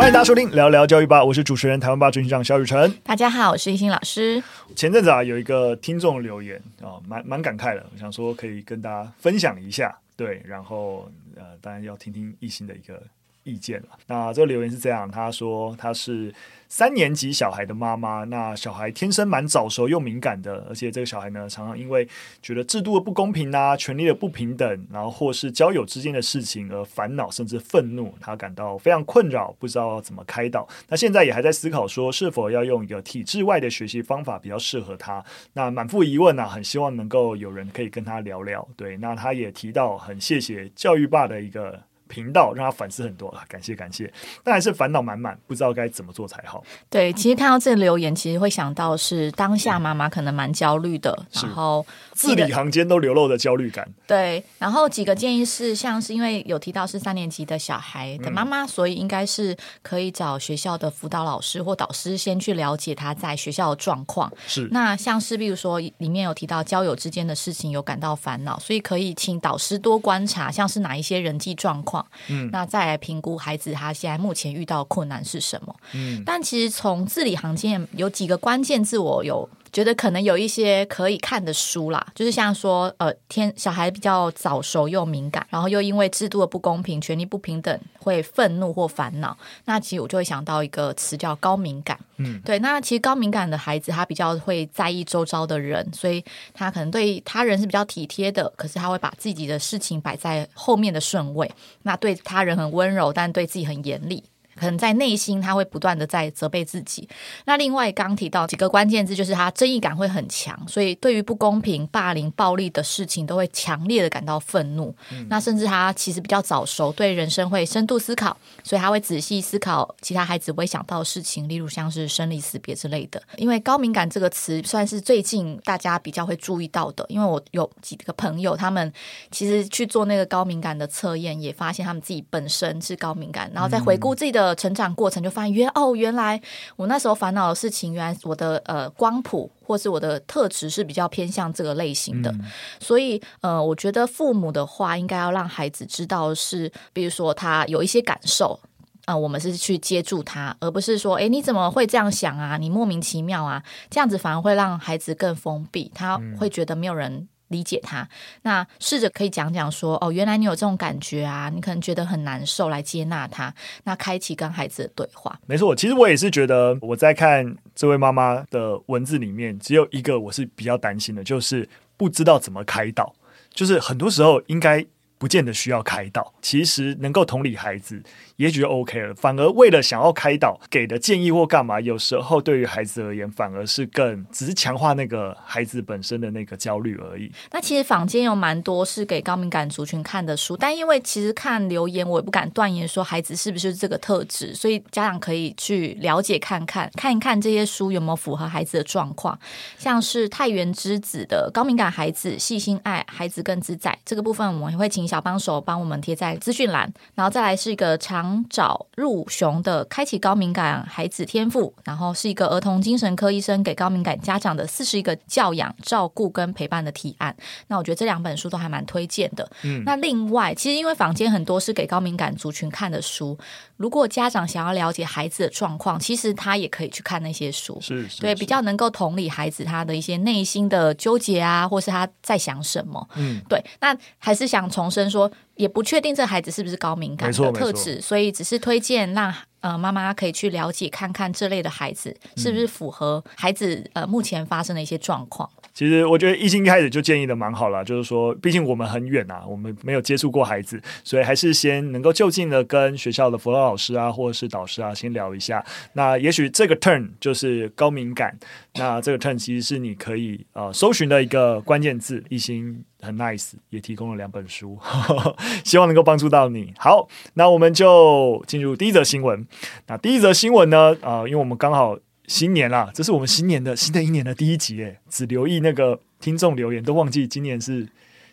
欢迎大家收听聊聊教育吧，我是主持人台湾吧执行长肖雨辰。大家好，我是一心老师。前阵子啊，有一个听众留言啊，蛮蛮感慨的，我想说可以跟大家分享一下。对，然后呃，当然要听听一心的一个意见了。那这个留言是这样，他说他是。三年级小孩的妈妈，那小孩天生蛮早熟又敏感的，而且这个小孩呢，常常因为觉得制度的不公平啊、权力的不平等，然后或是交友之间的事情而烦恼甚至愤怒，他感到非常困扰，不知道怎么开导。那现在也还在思考说，是否要用一个体制外的学习方法比较适合他。那满腹疑问啊，很希望能够有人可以跟他聊聊。对，那他也提到很谢谢教育爸的一个。频道让他反思很多啊，感谢感谢，但还是烦恼满满，不知道该怎么做才好。对，其实看到这个留言，其实会想到是当下妈妈可能蛮焦虑的，嗯、然后字里行间都流露的焦虑感。对，然后几个建议是，像是因为有提到是三年级的小孩的妈妈，嗯、所以应该是可以找学校的辅导老师或导师先去了解他在学校的状况。是，那像是比如说里面有提到交友之间的事情有感到烦恼，所以可以请导师多观察，像是哪一些人际状况。嗯，那再来评估孩子他现在目前遇到困难是什么？嗯，但其实从字里行间有几个关键字，我有。觉得可能有一些可以看的书啦，就是像说，呃，天小孩比较早熟又敏感，然后又因为制度的不公平、权力不平等会愤怒或烦恼。那其实我就会想到一个词叫高敏感。嗯，对。那其实高敏感的孩子他比较会在意周遭的人，所以他可能对他人是比较体贴的，可是他会把自己的事情摆在后面的顺位。那对他人很温柔，但对自己很严厉。可能在内心，他会不断的在责备自己。那另外刚提到几个关键字，就是他正义感会很强，所以对于不公平、霸凌、暴力的事情，都会强烈的感到愤怒。嗯、那甚至他其实比较早熟，对人生会深度思考，所以他会仔细思考其他孩子不会想到的事情，例如像是生离死别之类的。因为高敏感这个词算是最近大家比较会注意到的，因为我有几个朋友，他们其实去做那个高敏感的测验，也发现他们自己本身是高敏感，然后再回顾自己的。成长过程就发现，原哦，原来我那时候烦恼的事情，原来我的呃光谱或是我的特质是比较偏向这个类型的，嗯、所以呃，我觉得父母的话应该要让孩子知道是，比如说他有一些感受啊、呃，我们是去接住他，而不是说，哎，你怎么会这样想啊？你莫名其妙啊，这样子反而会让孩子更封闭，他会觉得没有人。理解他，那试着可以讲讲说，哦，原来你有这种感觉啊，你可能觉得很难受，来接纳他，那开启跟孩子的对话。没错，其实我也是觉得我在看这位妈妈的文字里面，只有一个我是比较担心的，就是不知道怎么开导，就是很多时候应该。不见得需要开导，其实能够同理孩子，也许就 OK 了。反而为了想要开导，给的建议或干嘛，有时候对于孩子而言，反而是更只是强化那个孩子本身的那个焦虑而已。那其实坊间有蛮多是给高敏感族群看的书，但因为其实看留言，我也不敢断言说孩子是不是这个特质，所以家长可以去了解看看，看一看这些书有没有符合孩子的状况。像是太原之子的《高敏感孩子细心爱孩子更自在》这个部分，我们也会请。小帮手帮我们贴在资讯栏，然后再来是一个长找入熊的开启高敏感孩子天赋，然后是一个儿童精神科医生给高敏感家长的四十一个教养、照顾跟陪伴的提案。那我觉得这两本书都还蛮推荐的。嗯，那另外，其实因为房间很多是给高敏感族群看的书，如果家长想要了解孩子的状况，其实他也可以去看那些书，对，比较能够同理孩子他的一些内心的纠结啊，或是他在想什么。嗯，对，那还是想重申说，也不确定这孩子是不是高敏感的特质，所以只是推荐让呃妈妈可以去了解看看这类的孩子是不是符合孩子呃目前发生的一些状况。其实我觉得一心一开始就建议的蛮好了，就是说，毕竟我们很远啊，我们没有接触过孩子，所以还是先能够就近的跟学校的辅导老师啊，或者是导师啊，先聊一下。那也许这个 turn 就是高敏感，那这个 turn 其实是你可以呃搜寻的一个关键字。一心很 nice，也提供了两本书，希望能够帮助到你。好，那我们就进入第一则新闻。那第一则新闻呢，啊、呃，因为我们刚好。新年啦，这是我们新年的新的一年的第一集哎，只留意那个听众留言，都忘记今年是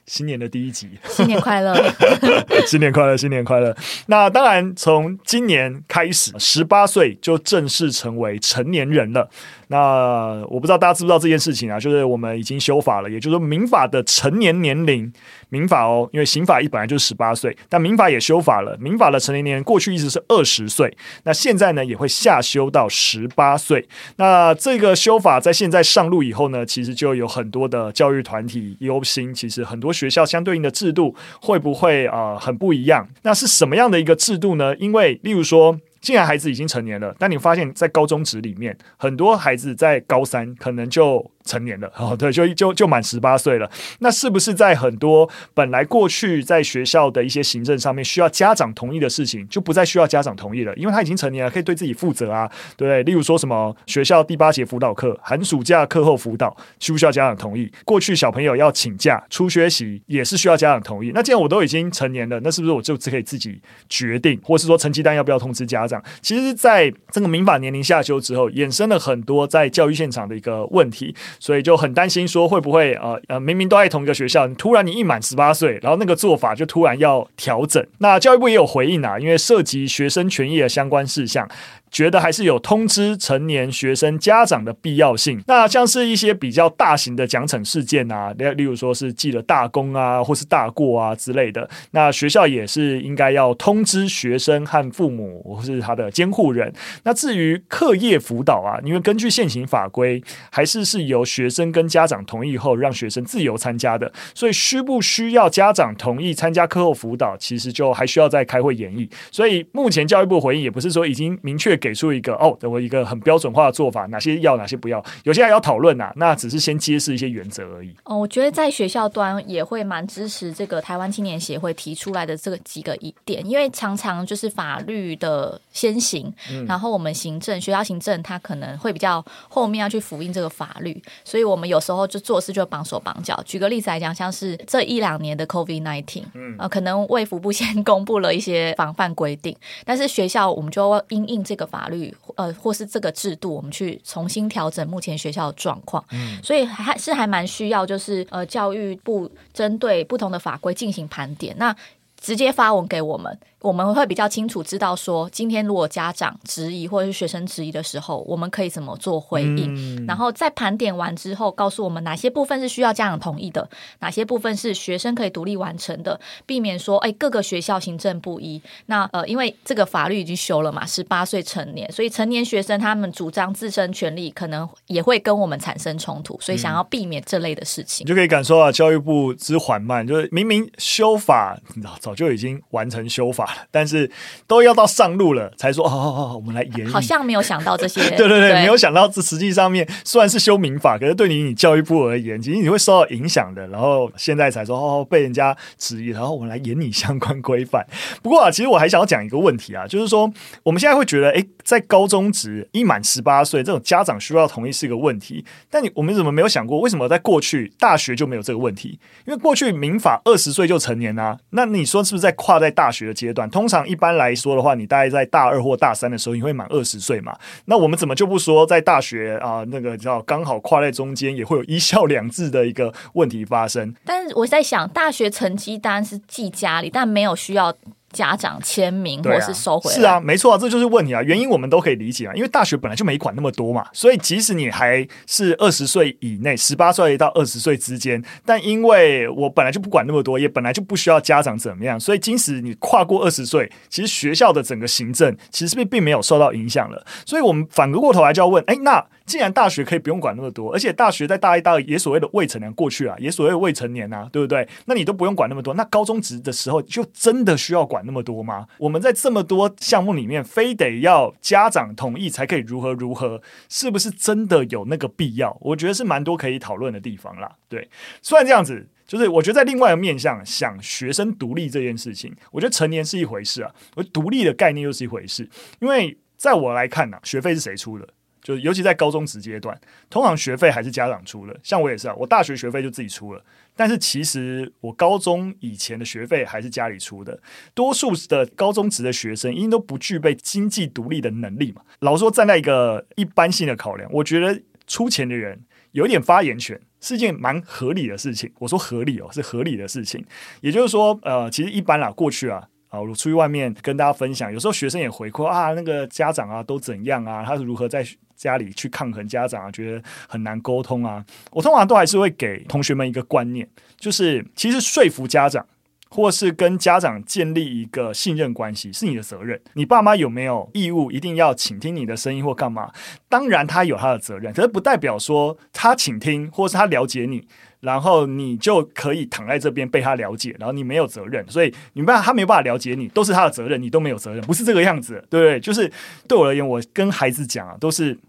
新年的第一集，新年快乐，新年快乐，新年快乐。那当然，从今年开始，十八岁就正式成为成年人了。那我不知道大家知不知道这件事情啊？就是我们已经修法了，也就是说民法的成年年龄，民法哦，因为刑法一本来就是十八岁，但民法也修法了，民法的成年年龄过去一直是二十岁，那现在呢也会下修到十八岁。那这个修法在现在上路以后呢，其实就有很多的教育团体忧心，其实很多学校相对应的制度会不会啊、很不一样？那是什么样的一个制度呢？因为例如说。既然孩子已经成年了，但你发现，在高中职里面，很多孩子在高三可能就成年了，哦，对，就就就满十八岁了。那是不是在很多本来过去在学校的一些行政上面需要家长同意的事情，就不再需要家长同意了？因为他已经成年了，可以对自己负责啊，对？例如说什么学校第八节辅导课、寒暑假课后辅导，需不需要家长同意？过去小朋友要请假出缺席，也是需要家长同意。那既然我都已经成年了，那是不是我就只可以自己决定，或是说成绩单要不要通知家长？其实，在这个民法年龄下修之后，衍生了很多在教育现场的一个问题。所以就很担心说会不会呃呃明明都在同一个学校，突然你一满十八岁，然后那个做法就突然要调整。那教育部也有回应啊，因为涉及学生权益的相关事项。觉得还是有通知成年学生家长的必要性。那像是一些比较大型的奖惩事件啊，例例如说是记了大功啊，或是大过啊之类的，那学校也是应该要通知学生和父母或是他的监护人。那至于课业辅导啊，因为根据现行法规，还是是由学生跟家长同意后让学生自由参加的，所以需不需要家长同意参加课后辅导，其实就还需要再开会研议。所以目前教育部回应也不是说已经明确。给出一个哦，我一个很标准化的做法，哪些要，哪些不要，有些还要讨论呐。那只是先揭示一些原则而已。哦，我觉得在学校端也会蛮支持这个台湾青年协会提出来的这个几个疑点，因为常常就是法律的先行，嗯、然后我们行政学校行政它可能会比较后面要去复印这个法律，所以我们有时候就做事就绑手绑脚。举个例子来讲，像是这一两年的 COVID nineteen，嗯，呃，可能卫福部先 公布了一些防范规定，但是学校我们就要因应这个法律，呃，或是这个制度，我们去重新调整目前学校的状况，嗯，所以还是还蛮需要，就是呃，教育部针对不同的法规进行盘点，那直接发文给我们。我们会比较清楚知道说，今天如果家长质疑或者是学生质疑的时候，我们可以怎么做回应。嗯、然后在盘点完之后，告诉我们哪些部分是需要家长同意的，哪些部分是学生可以独立完成的，避免说，哎，各个学校行政不一。那呃，因为这个法律已经修了嘛，十八岁成年，所以成年学生他们主张自身权利，可能也会跟我们产生冲突，所以想要避免这类的事情。你就可以感受到教育部之缓慢，就是明明修法，你知道，早就已经完成修法了。但是都要到上路了才说，哦哦哦，我们来研。好像没有想到这些。对 对对，对没有想到这实际上面虽然是修民法，可是对你你教育部而言，其实你会受到影响的。然后现在才说哦，被人家质疑，然后我们来研拟相关规范。不过啊，其实我还想要讲一个问题啊，就是说我们现在会觉得，哎，在高中职一满十八岁，这种家长需要同意是一个问题。但你我们怎么没有想过，为什么在过去大学就没有这个问题？因为过去民法二十岁就成年啊。那你说是不是在跨在大学的阶段，通常？一般来说的话，你大概在大二或大三的时候，你会满二十岁嘛？那我们怎么就不说在大学啊？那个叫刚好跨在中间，也会有一校两制的一个问题发生。但是我在想，大学成绩单是寄家里，但没有需要。家长签名或是收回来，是啊，没错啊，这就是问题啊。原因我们都可以理解啊，因为大学本来就没管那么多嘛，所以即使你还是二十岁以内，十八岁到二十岁之间，但因为我本来就不管那么多，也本来就不需要家长怎么样，所以即使你跨过二十岁，其实学校的整个行政其实并并没有受到影响了。所以我们反过头来就要问，哎，那。既然大学可以不用管那么多，而且大学在大一、大二也所谓的未成年过去啊，也所谓未成年啊，对不对？那你都不用管那么多，那高中职的时候就真的需要管那么多吗？我们在这么多项目里面，非得要家长同意才可以如何如何，是不是真的有那个必要？我觉得是蛮多可以讨论的地方啦。对，虽然这样子，就是我觉得在另外一个面向想学生独立这件事情，我觉得成年是一回事啊，而独立的概念又是一回事。因为在我来看呢、学费是谁出的？就尤其在高中职阶段，通常学费还是家长出的。像我也是啊，我大学学费就自己出了。但是其实我高中以前的学费还是家里出的。多数的高中职的学生，因为都不具备经济独立的能力嘛。老说，站在一个一般性的考量，我觉得出钱的人有点发言权，是一件蛮合理的事情。我说合理哦，是合理的事情。也就是说，呃，其实一般啦，过去啊，啊，我出去外面跟大家分享，有时候学生也回馈啊，那个家长啊都怎样啊，他是如何在家里去抗衡家长啊，觉得很难沟通啊。我通常都还是会给同学们一个观念，就是其实说服家长。或是跟家长建立一个信任关系是你的责任，你爸妈有没有义务一定要倾听你的声音或干嘛？当然他有他的责任，可是不代表说他倾听或是他了解你，然后你就可以躺在这边被他了解，然后你没有责任，所以你没办法他没有办法了解你，都是他的责任，你都没有责任，不是这个样子，对不对？就是对我而言，我跟孩子讲啊，都是。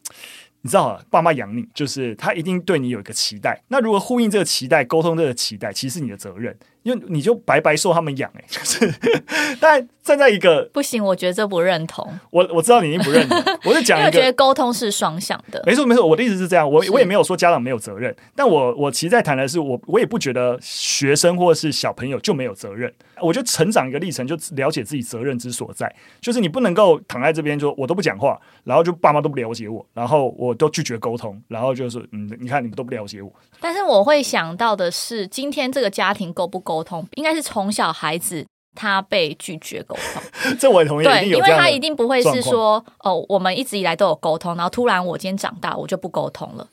你知道，爸妈养你，就是他一定对你有一个期待。那如果呼应这个期待，沟通这个期待，其实是你的责任，因为你就白白受他们养哎、欸。就是，但站在一个不行，我觉得这不认同。我我知道你已经不认同，我是讲一个，觉得沟通是双向的。没错没错，我的意思是这样，我我也没有说家长没有责任，但我我其实在谈的是，我我也不觉得学生或是小朋友就没有责任。我觉得成长一个历程，就了解自己责任之所在，就是你不能够躺在这边，就我都不讲话，然后就爸妈都不了解我，然后我都拒绝沟通，然后就是嗯，你看你们都不了解我。但是我会想到的是，今天这个家庭够不沟通，应该是从小孩子他被拒绝沟通。这我也同意，对，因为他一定不会是说哦，我们一直以来都有沟通，然后突然我今天长大，我就不沟通了。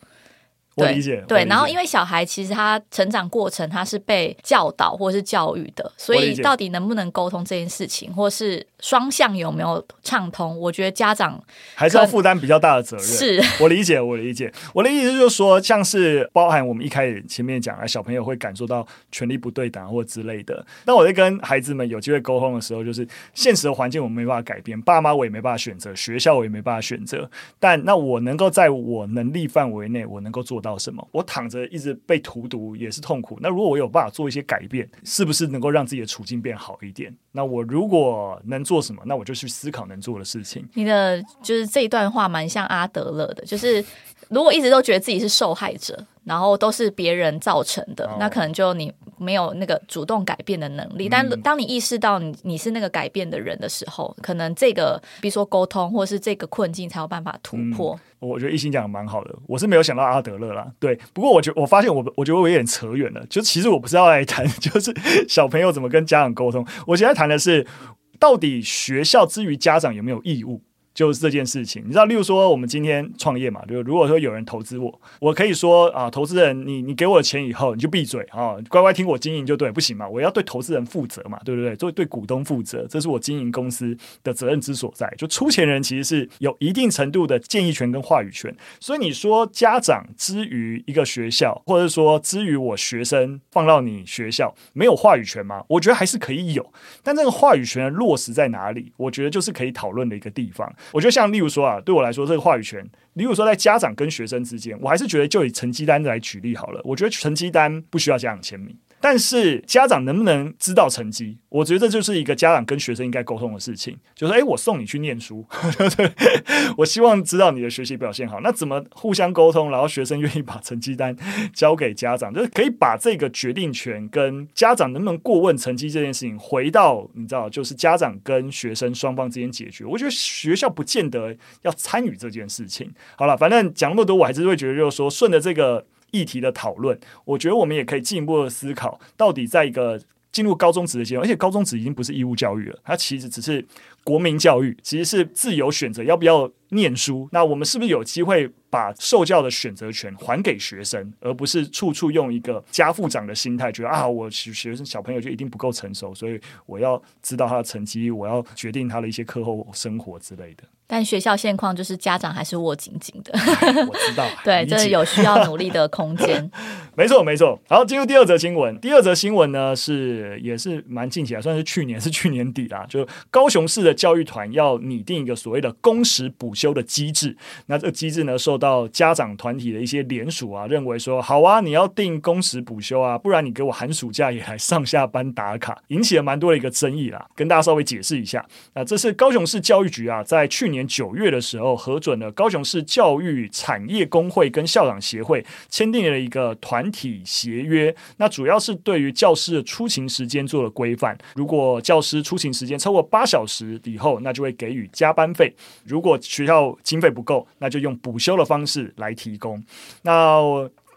我理解，对，然后因为小孩其实他成长过程他是被教导或是教育的，所以到底能不能沟通这件事情，或是双向有没有畅通，我觉得家长还是要负担比较大的责任。是我理解，我理解，我的意思就是说，像是包含我们一开始前面讲啊，小朋友会感受到权力不对等或之类的。那我在跟孩子们有机会沟通的时候，就是现实的环境我们没办法改变，爸妈我也没办法选择，学校我也没办法选择，但那我能够在我能力范围内，我能够做到什么？我躺着一直被荼毒也是痛苦。那如果我有办法做一些改变，是不是能够让自己的处境变好一点？那我如果能做什么，那我就去思考能做的事情。你的就是这一段话蛮像阿德勒的，就是如果一直都觉得自己是受害者。然后都是别人造成的，哦、那可能就你没有那个主动改变的能力。嗯、但当你意识到你你是那个改变的人的时候，可能这个比如说沟通，或是这个困境才有办法突破。嗯、我觉得一心讲的蛮好的，我是没有想到阿德勒啦。对，不过我觉我发现我我觉得我有点扯远了。就其实我不是要来谈，就是小朋友怎么跟家长沟通。我现在谈的是，到底学校之于家长有没有义务？就是这件事情，你知道，例如说我们今天创业嘛，就如果说有人投资我，我可以说啊，投资人，你你给我钱以后，你就闭嘴啊，乖乖听我经营就对，不行嘛，我要对投资人负责嘛，对不对？对对股东负责，这是我经营公司的责任之所在。就出钱人其实是有一定程度的建议权跟话语权，所以你说家长之于一个学校，或者说之于我学生放到你学校没有话语权吗？我觉得还是可以有，但这个话语权落实在哪里？我觉得就是可以讨论的一个地方。我觉得像例如说啊，对我来说这个话语权，例如说在家长跟学生之间，我还是觉得就以成绩单来举例好了。我觉得成绩单不需要家长签名。但是家长能不能知道成绩？我觉得这就是一个家长跟学生应该沟通的事情。就是诶，我送你去念书，我希望知道你的学习表现好。那怎么互相沟通？然后学生愿意把成绩单交给家长，就是可以把这个决定权跟家长能不能过问成绩这件事情回到你知道，就是家长跟学生双方之间解决。我觉得学校不见得要参与这件事情。好了，反正讲那么多，我还是会觉得就是说顺着这个。议题的讨论，我觉得我们也可以进一步的思考，到底在一个进入高中职的阶段，而且高中职已经不是义务教育了，它其实只是国民教育，其实是自由选择要不要念书。那我们是不是有机会把受教的选择权还给学生，而不是处处用一个家父长的心态，觉得啊，我学学生小朋友就一定不够成熟，所以我要知道他的成绩，我要决定他的一些课后生活之类的。但学校现况就是家长还是握紧紧的，我知道，对，这是有需要努力的空间。没错，没错。好，进入第二则新闻。第二则新闻呢是也是蛮近期啊，算是去年是去年底啦。就高雄市的教育团要拟定一个所谓的工时补休的机制。那这个机制呢，受到家长团体的一些联署啊，认为说好啊，你要定工时补休啊，不然你给我寒暑假也来上下班打卡，引起了蛮多的一个争议啦。跟大家稍微解释一下，那这是高雄市教育局啊，在去年。九月的时候，核准了高雄市教育产业工会跟校长协会签订了一个团体协约。那主要是对于教师的出勤时间做了规范。如果教师出勤时间超过八小时以后，那就会给予加班费。如果学要经费不够，那就用补休的方式来提供。那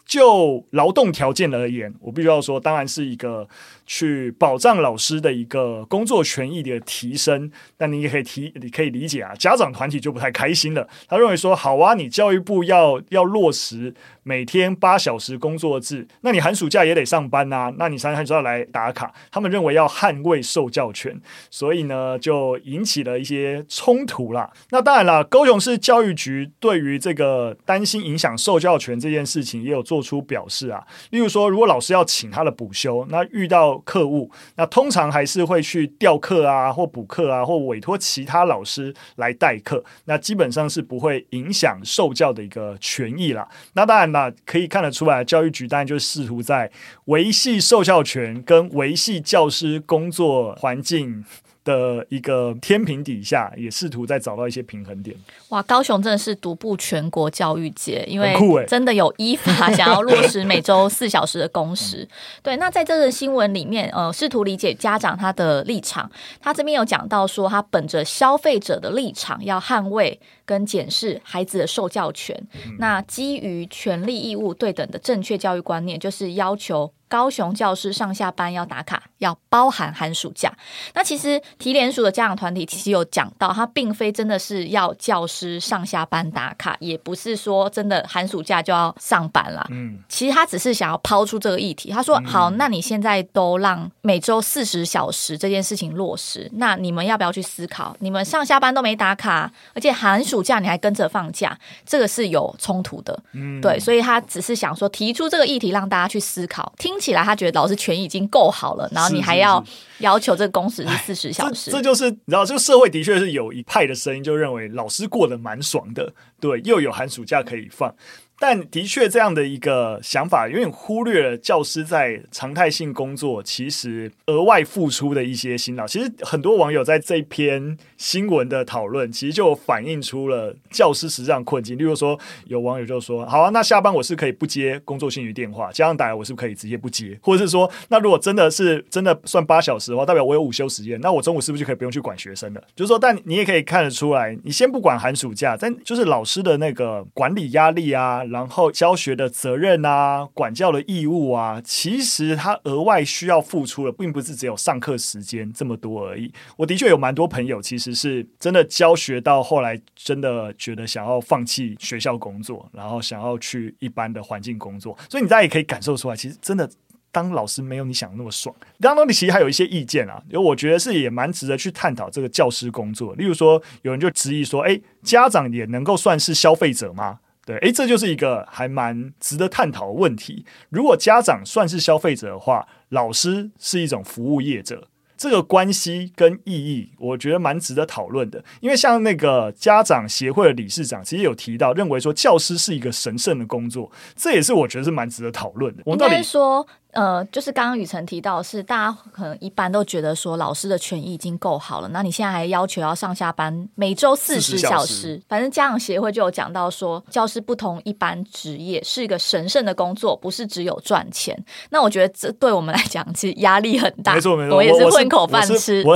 就劳动条件而言，我必须要说，当然是一个去保障老师的一个工作权益的提升。但你也可以提，你可以理解啊，家长团体就不太开心了。他认为说，好啊，你教育部要要落实每天八小时工作制，那你寒暑假也得上班啊，那你三天就要来打卡。他们认为要捍卫受教权，所以呢，就引起了一些冲突啦。那当然了，高雄市教育局对于这个担心影响受教权这件事情，也有。做出表示啊，例如说，如果老师要请他的补休，那遇到课务，那通常还是会去调课啊，或补课啊，或委托其他老师来代课，那基本上是不会影响受教的一个权益啦。那当然啦，可以看得出来，教育局当然就试图在维系受教权跟维系教师工作环境的一个天平底下，也试图在找到一些平衡点。哇，高雄真的是独步全国教育界，因为真的有依法想要落实每周四小时的工时。嗯、对，那在这个新闻里面，呃，试图理解家长他的立场。他这边有讲到说，他本着消费者的立场，要捍卫跟检视孩子的受教权。嗯、那基于权利义务对等的正确教育观念，就是要求。高雄教师上下班要打卡，要包含寒暑假。那其实提联署的家长团体其实有讲到，他并非真的是要教师上下班打卡，也不是说真的寒暑假就要上班了。嗯，其实他只是想要抛出这个议题。他说：“好，那你现在都让每周四十小时这件事情落实，那你们要不要去思考？你们上下班都没打卡，而且寒暑假你还跟着放假，这个是有冲突的。嗯，对，所以他只是想说提出这个议题，让大家去思考。听。起来，他觉得老师权益已经够好了，然后你还要要求这个工时是四十小时，这，这就是你知道，这个社会的确是有一派的声音，就认为老师过得蛮爽的，对，又有寒暑假可以放。但的确，这样的一个想法有点忽略了教师在常态性工作其实额外付出的一些辛劳。其实很多网友在这篇新闻的讨论，其实就反映出了教师实际上困境。例如说，有网友就说：“好啊，那下班我是可以不接工作性质电话，家长打来我是不是可以直接不接？或者是说，那如果真的是真的算八小时的话，代表我有午休时间，那我中午是不是就可以不用去管学生了？就是说，但你也可以看得出来，你先不管寒暑假，但就是老师的那个管理压力啊。”然后教学的责任啊，管教的义务啊，其实他额外需要付出的，并不是只有上课时间这么多而已。我的确有蛮多朋友，其实是真的教学到后来，真的觉得想要放弃学校工作，然后想要去一般的环境工作。所以你大家也可以感受出来，其实真的当老师没有你想的那么爽。当中你其实还有一些意见啊，因为我觉得是也蛮值得去探讨这个教师工作。例如说，有人就质疑说，诶，家长也能够算是消费者吗？对，诶，这就是一个还蛮值得探讨的问题。如果家长算是消费者的话，老师是一种服务业者，这个关系跟意义，我觉得蛮值得讨论的。因为像那个家长协会的理事长，其实有提到，认为说教师是一个神圣的工作，这也是我觉得是蛮值得讨论的。我们到底说。呃，就是刚刚雨辰提到的是，大家可能一般都觉得说老师的权益已经够好了，那你现在还要求要上下班每周四十小时，反正家长协会就有讲到说，教师不同一般职业是一个神圣的工作，不是只有赚钱。那我觉得这对我们来讲其实压力很大，没错没错，我也是混口饭吃。我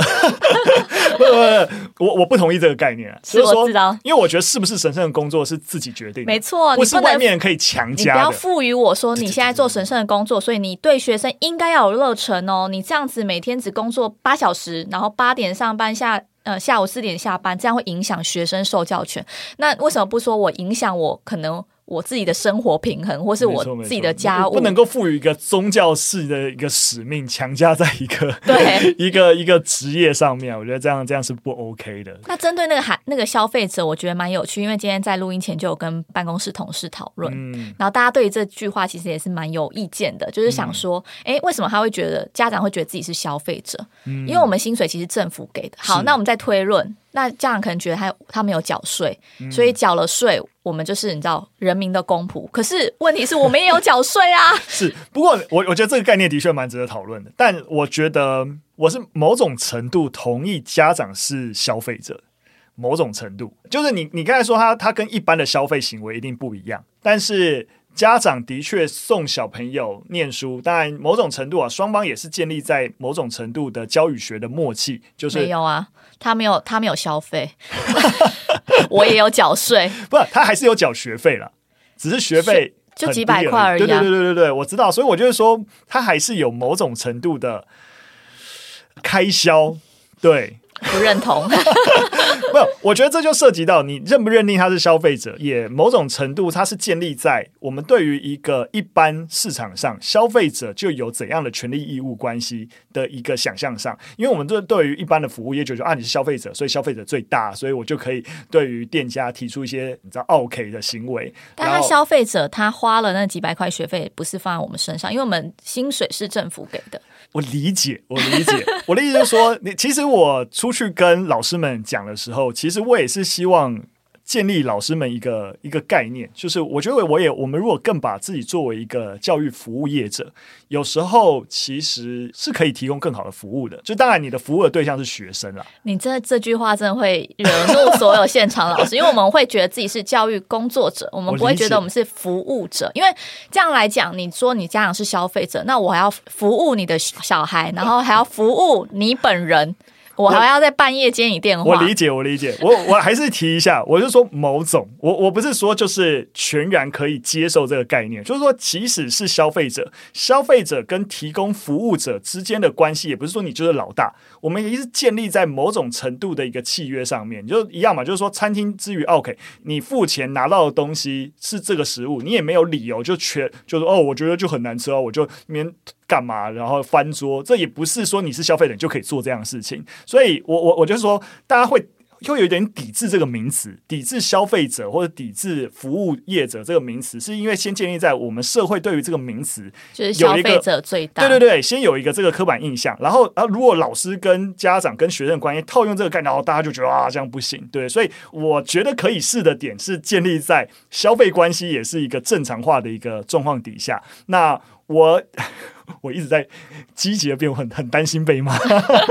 我我不同意这个概念，是我知道，因为我觉得是不是神圣的工作是自己决定的，没错，不是外面人可以强加的。你不要赋予我说你现在做神圣的工作，所以你对。学生应该要有热忱哦，你这样子每天只工作八小时，然后八点上班下呃下午四点下班，这样会影响学生受教权。那为什么不说我影响我可能？我自己的生活平衡，或是我自己的家务，不能够赋予一个宗教式的一个使命，强加在一个 对 一个一个职业上面。我觉得这样这样是不 OK 的。那针对那个还那个消费者，我觉得蛮有趣，因为今天在录音前就有跟办公室同事讨论，嗯，然后大家对于这句话其实也是蛮有意见的，就是想说，哎、嗯，为什么他会觉得家长会觉得自己是消费者？嗯，因为我们薪水其实政府给的。好，那我们再推论。那家长可能觉得他他没有缴税，嗯、所以缴了税，我们就是你知道人民的公仆。可是问题是我们也有缴税啊。是，不过我我觉得这个概念的确蛮值得讨论的。但我觉得我是某种程度同意家长是消费者，某种程度就是你你刚才说他他跟一般的消费行为一定不一样，但是。家长的确送小朋友念书，当然某种程度啊，双方也是建立在某种程度的教育学的默契。就是没有啊，他没有，他没有消费，我也有缴税，不，他还是有缴学费了，只是学费就几百块而已。对对对对对对，我知道，所以我就是说，他还是有某种程度的开销，对。不认同，没有，我觉得这就涉及到你认不认定他是消费者，也某种程度它是建立在我们对于一个一般市场上消费者就有怎样的权利义务关系的一个想象上，因为我们这对于一般的服务业就说啊，你是消费者，所以消费者最大，所以我就可以对于店家提出一些你知道 OK 的行为。但他消费者他花了那几百块学费，不是放在我们身上，因为我们薪水是政府给的。我理解，我理解。我的意思就是说，你其实我出去跟老师们讲的时候，其实我也是希望。建立老师们一个一个概念，就是我觉得我也我们如果更把自己作为一个教育服务业者，有时候其实是可以提供更好的服务的。就当然你的服务的对象是学生了。你这这句话真的会惹怒所有现场老师，因为我们会觉得自己是教育工作者，我们不会觉得我们是服务者。因为这样来讲，你说你家长是消费者，那我还要服务你的小孩，然后还要服务你本人。我还要在半夜接你电话。我理解，我理解，我我还是提一下，我就说某种，我我不是说就是全然可以接受这个概念，就是说，即使是消费者，消费者跟提供服务者之间的关系，也不是说你就是老大，我们也是建立在某种程度的一个契约上面，就一样嘛，就是说，餐厅之于 OK，你付钱拿到的东西是这个食物，你也没有理由就全就是哦，我觉得就很难吃哦，我就免。干嘛？然后翻桌，这也不是说你是消费者就可以做这样的事情。所以我，我我我就是说，大家会会有一点抵制这个名词，抵制消费者或者抵制服务业者这个名词，是因为先建立在我们社会对于这个名词就是消费者最大。对对对，先有一个这个刻板印象，然后啊，如果老师跟家长跟学生的关系套用这个概念，然后大家就觉得啊，这样不行。对，所以我觉得可以试的点是建立在消费关系也是一个正常化的一个状况底下。那我。我一直在积极的变，我很很担心被骂。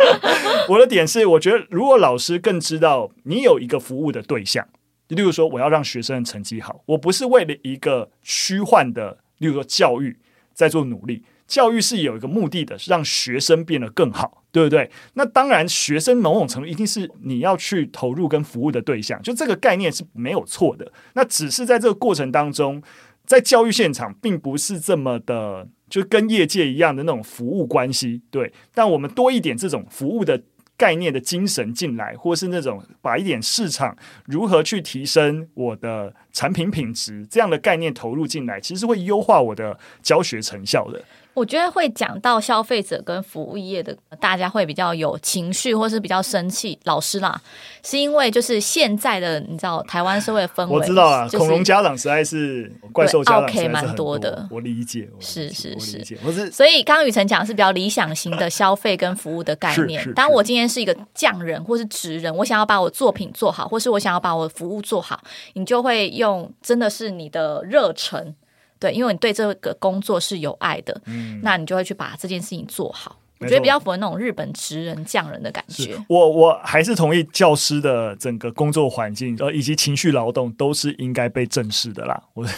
我的点是，我觉得如果老师更知道你有一个服务的对象，例如说我要让学生成绩好，我不是为了一个虚幻的，例如说教育在做努力。教育是有一个目的的，是让学生变得更好，对不对？那当然，学生某种程度一定是你要去投入跟服务的对象，就这个概念是没有错的。那只是在这个过程当中，在教育现场并不是这么的。就跟业界一样的那种服务关系，对，但我们多一点这种服务的概念的精神进来，或是那种把一点市场如何去提升我的产品品质这样的概念投入进来，其实会优化我的教学成效的。我觉得会讲到消费者跟服务业的，大家会比较有情绪，或是比较生气。老师啦，是因为就是现在的你知道台湾社会的氛围，我知道啊，就是、恐龙家长实在是怪兽家长蛮多的，我理解，是是是，我是所以刚刚雨辰讲的是比较理想型的消费跟服务的概念。当我今天是一个匠人或是职人，我想要把我作品做好，或是我想要把我的服务做好，你就会用真的是你的热忱。对，因为你对这个工作是有爱的，嗯，那你就会去把这件事情做好。我觉得比较符合那种日本职人匠人的感觉。我我还是同意教师的整个工作环境，呃，以及情绪劳动都是应该被正视的啦。我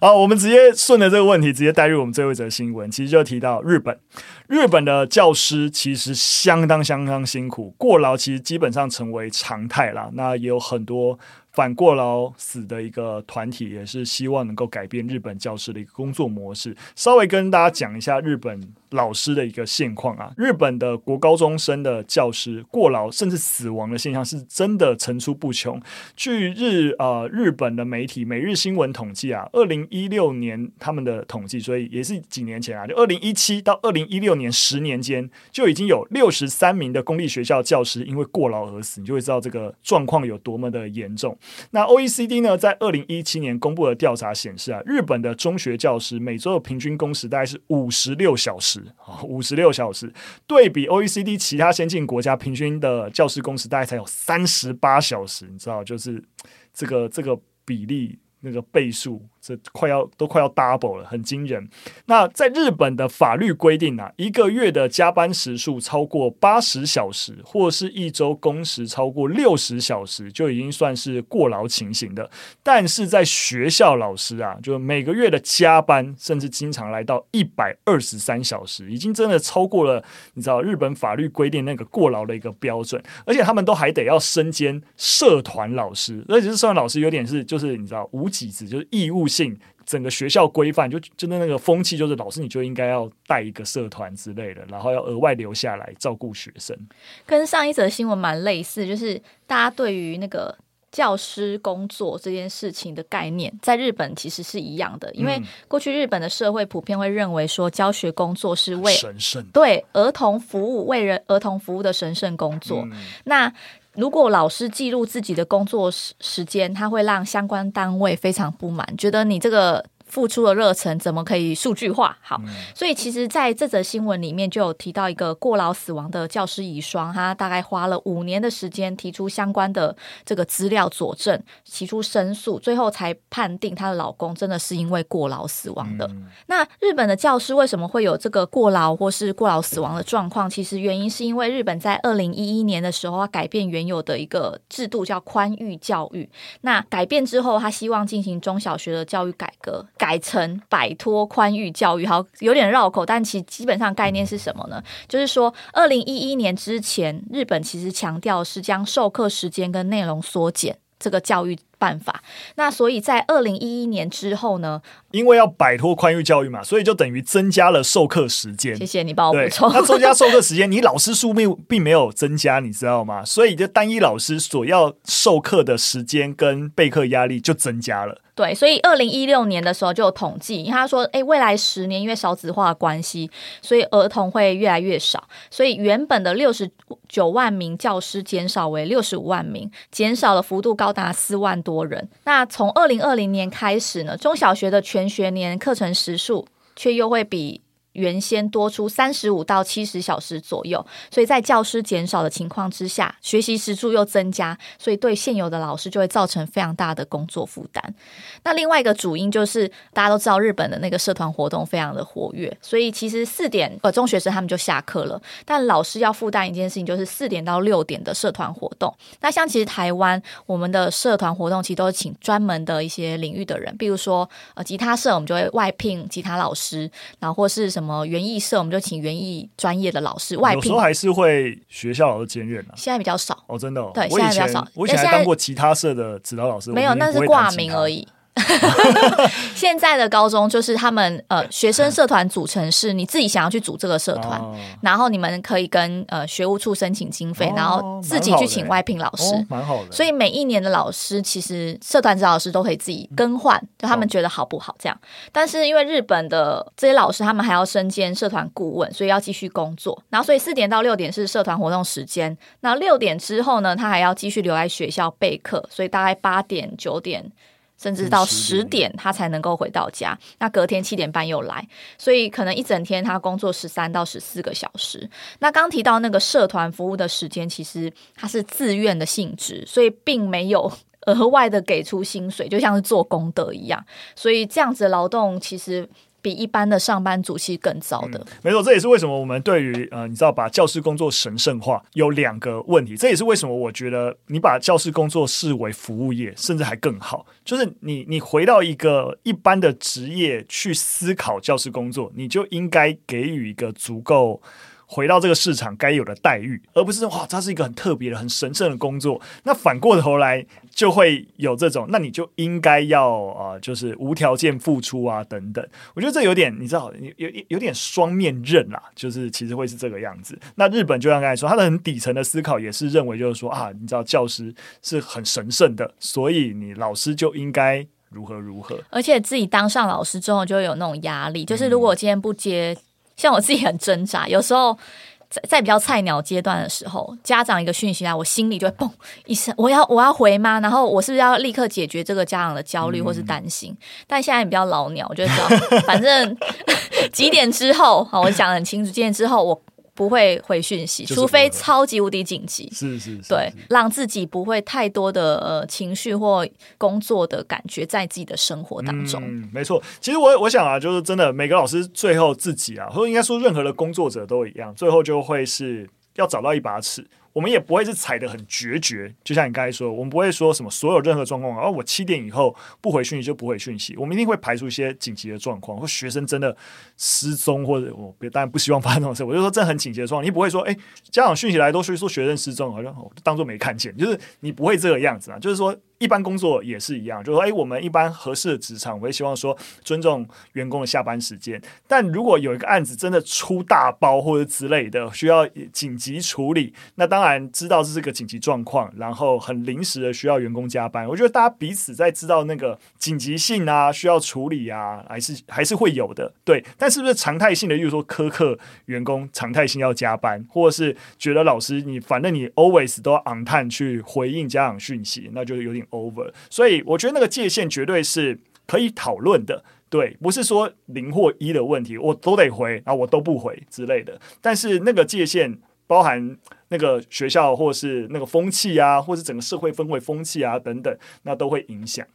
好，我们直接顺着这个问题，直接带入我们最后一则新闻。其实就提到日本，日本的教师其实相当相当辛苦，过劳其实基本上成为常态啦。那也有很多。反过劳死的一个团体，也是希望能够改变日本教师的一个工作模式。稍微跟大家讲一下日本老师的一个现况啊，日本的国高中生的教师过劳甚至死亡的现象是真的层出不穷。据日呃日本的媒体《每日新闻》统计啊，二零一六年他们的统计，所以也是几年前啊，就二零一七到二零一六年十年间，就已经有六十三名的公立学校教师因为过劳而死，你就会知道这个状况有多么的严重。那 OECD 呢，在二零一七年公布的调查显示啊，日本的中学教师每周的平均工时大概是五十六小时啊，五十六小时，对比 OECD 其他先进国家平均的教师工时大概才有三十八小时，你知道，就是这个这个比例那个倍数这快要都快要 double 了，很惊人。那在日本的法律规定啊，一个月的加班时数超过八十小时，或是一周工时超过六十小时，就已经算是过劳情形的。但是在学校老师啊，就每个月的加班，甚至经常来到一百二十三小时，已经真的超过了你知道日本法律规定那个过劳的一个标准，而且他们都还得要身兼社团老师，而且是社团老师有点是就是你知道无给职，就是义务性。整个学校规范就真的那个风气，就是老师你就应该要带一个社团之类的，然后要额外留下来照顾学生。跟上一则新闻蛮类似，就是大家对于那个教师工作这件事情的概念，在日本其实是一样的，因为过去日本的社会普遍会认为说教学工作是为神圣，对儿童服务、为人儿童服务的神圣工作。嗯、那如果老师记录自己的工作时时间，他会让相关单位非常不满，觉得你这个。付出的热忱怎么可以数据化？好，所以其实在这则新闻里面就有提到一个过劳死亡的教师遗孀，她大概花了五年的时间提出相关的这个资料佐证，提出申诉，最后才判定她的老公真的是因为过劳死亡的。嗯、那日本的教师为什么会有这个过劳或是过劳死亡的状况？其实原因是因为日本在二零一一年的时候要改变原有的一个制度，叫宽裕教育。那改变之后，他希望进行中小学的教育改革。改成摆脱宽裕教育，好，有点绕口，但其基本上概念是什么呢？就是说，二零一一年之前，日本其实强调是将授课时间跟内容缩减，这个教育办法。那所以在二零一一年之后呢，因为要摆脱宽裕教育嘛，所以就等于增加了授课时间。谢谢你帮我补充。那增加授课时间，你老师数并并没有增加，你知道吗？所以就单一老师所要授课的时间跟备课压力就增加了。对，所以二零一六年的时候就有统计，因为他说，哎，未来十年因为少子化的关系，所以儿童会越来越少，所以原本的六十九万名教师减少为六十五万名，减少的幅度高达四万多人。那从二零二零年开始呢，中小学的全学年课程时数却又会比。原先多出三十五到七十小时左右，所以在教师减少的情况之下，学习时数又增加，所以对现有的老师就会造成非常大的工作负担。那另外一个主因就是大家都知道日本的那个社团活动非常的活跃，所以其实四点呃中学生他们就下课了，但老师要负担一件事情，就是四点到六点的社团活动。那像其实台湾我们的社团活动其实都是请专门的一些领域的人，比如说呃吉他社，我们就会外聘吉他老师，然后或是什么。什么园艺社，我们就请园艺专业的老师外聘。有时候还是会学校老师兼任啊。现在比较少哦，真的哦。对，现在比较少。我以前还当过其他社的指导老师，没有，那是挂名而已。现在的高中就是他们呃学生社团组成是你自己想要去组这个社团，哦、然后你们可以跟呃学务处申请经费，哦、然后自己去请外聘老师，蛮好的。所以每一年的老师其实社团指导老师都可以自己更换，就他们觉得好不好这样。哦、但是因为日本的这些老师他们还要身兼社团顾问，所以要继续工作。然后所以四点到六点是社团活动时间，那六点之后呢，他还要继续留在学校备课，所以大概八点九点。甚至到十点他才能够回到家，那隔天七点半又来，所以可能一整天他工作十三到十四个小时。那刚提到那个社团服务的时间，其实它是自愿的性质，所以并没有 额外的给出薪水，就像是做功德一样。所以这样子的劳动其实。比一般的上班族其实更糟的。没错，这也是为什么我们对于呃，你知道把教师工作神圣化有两个问题。这也是为什么我觉得你把教师工作视为服务业，甚至还更好，就是你你回到一个一般的职业去思考教师工作，你就应该给予一个足够。回到这个市场该有的待遇，而不是哇，它是一个很特别的、很神圣的工作。那反过头来就会有这种，那你就应该要啊、呃，就是无条件付出啊，等等。我觉得这有点，你知道，有有有点双面刃啦，就是其实会是这个样子。那日本就像刚才说，他的很底层的思考也是认为，就是说啊，你知道，教师是很神圣的，所以你老师就应该如何如何。而且自己当上老师之后，就会有那种压力，就是如果我今天不接。像我自己很挣扎，有时候在在比较菜鸟阶段的时候，家长一个讯息啊，我心里就会嘣一声，我要我要回吗？然后我是不是要立刻解决这个家长的焦虑或是担心？嗯、但现在比较老鸟，我就知道，反正 几点之后，好，我讲得很清楚，几点之后我不会回讯息，除非超级无敌紧急。是是是，对，让自己不会太多的呃情绪或工作的感觉在自己的生活当中。嗯，没错。其实我我想啊，就是真的，每个老师最后自己啊，或者应该说任何的工作者都一样，最后就会是要找到一把尺。我们也不会是踩得很决绝，就像你刚才说，我们不会说什么所有任何状况，然后我七点以后不回讯息就不回讯息，我们一定会排除一些紧急的状况，或学生真的失踪，或者我当然不希望发生这种事，我就说这很紧急的状况，你不会说，哎，家长讯息来都说说学生失踪，好像当做没看见，就是你不会这个样子啊，就是说。一般工作也是一样，就是说，哎，我们一般合适的职场，我会希望说尊重员工的下班时间。但如果有一个案子真的出大包或者之类的，需要紧急处理，那当然知道是这个紧急状况，然后很临时的需要员工加班。我觉得大家彼此在知道那个紧急性啊，需要处理啊，还是 还是会有的。对，但是不是常态性的，例如说苛刻员工常态性要加班，或者是觉得老师你反正你 always 都要 on time 去回应家长讯息，那就有点。over，所以我觉得那个界限绝对是可以讨论的，对，不是说零或一的问题，我都得回，然后我都不回之类的。但是那个界限包含那个学校或是那个风气啊，或是整个社会氛围风气啊等等，那都会影响。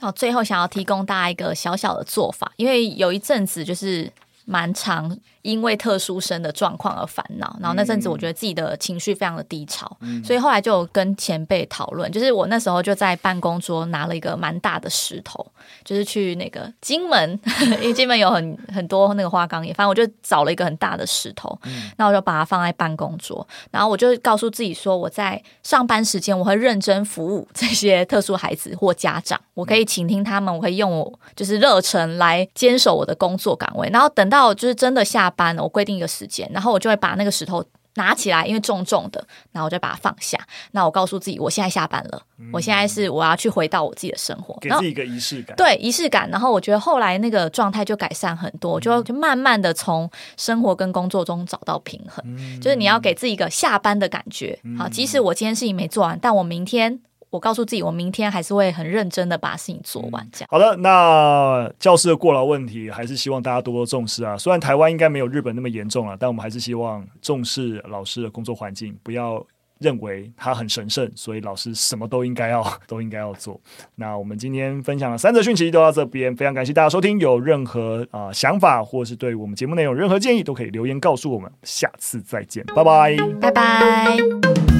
那最后想要提供大家一个小小的做法，因为有一阵子就是蛮长。因为特殊生的状况而烦恼，然后那阵子我觉得自己的情绪非常的低潮，嗯、所以后来就跟前辈讨论，就是我那时候就在办公桌拿了一个蛮大的石头，就是去那个金门，因为金门有很很多那个花岗岩，反正我就找了一个很大的石头，那、嗯、我就把它放在办公桌，然后我就告诉自己说，我在上班时间我会认真服务这些特殊孩子或家长，我可以倾听他们，我可以用我就是热忱来坚守我的工作岗位，然后等到就是真的下。班了，我规定一个时间，然后我就会把那个石头拿起来，因为重重的，然后我就把它放下。那我告诉自己，我现在下班了，嗯、我现在是我要去回到我自己的生活，给自己一个仪式感。对，仪式感。然后我觉得后来那个状态就改善很多，嗯、就就慢慢的从生活跟工作中找到平衡。嗯、就是你要给自己一个下班的感觉。嗯、好，即使我今天事情没做完，但我明天。我告诉自己，我明天还是会很认真的把事情做完。这样、嗯、好的。那教师的过劳问题，还是希望大家多多重视啊。虽然台湾应该没有日本那么严重了，但我们还是希望重视老师的工作环境，不要认为他很神圣，所以老师什么都应该要 都应该要做。那我们今天分享的三则讯息都到这边，非常感谢大家收听。有任何啊、呃、想法，或是对我们节目内容任何建议，都可以留言告诉我们。下次再见，拜拜，拜拜。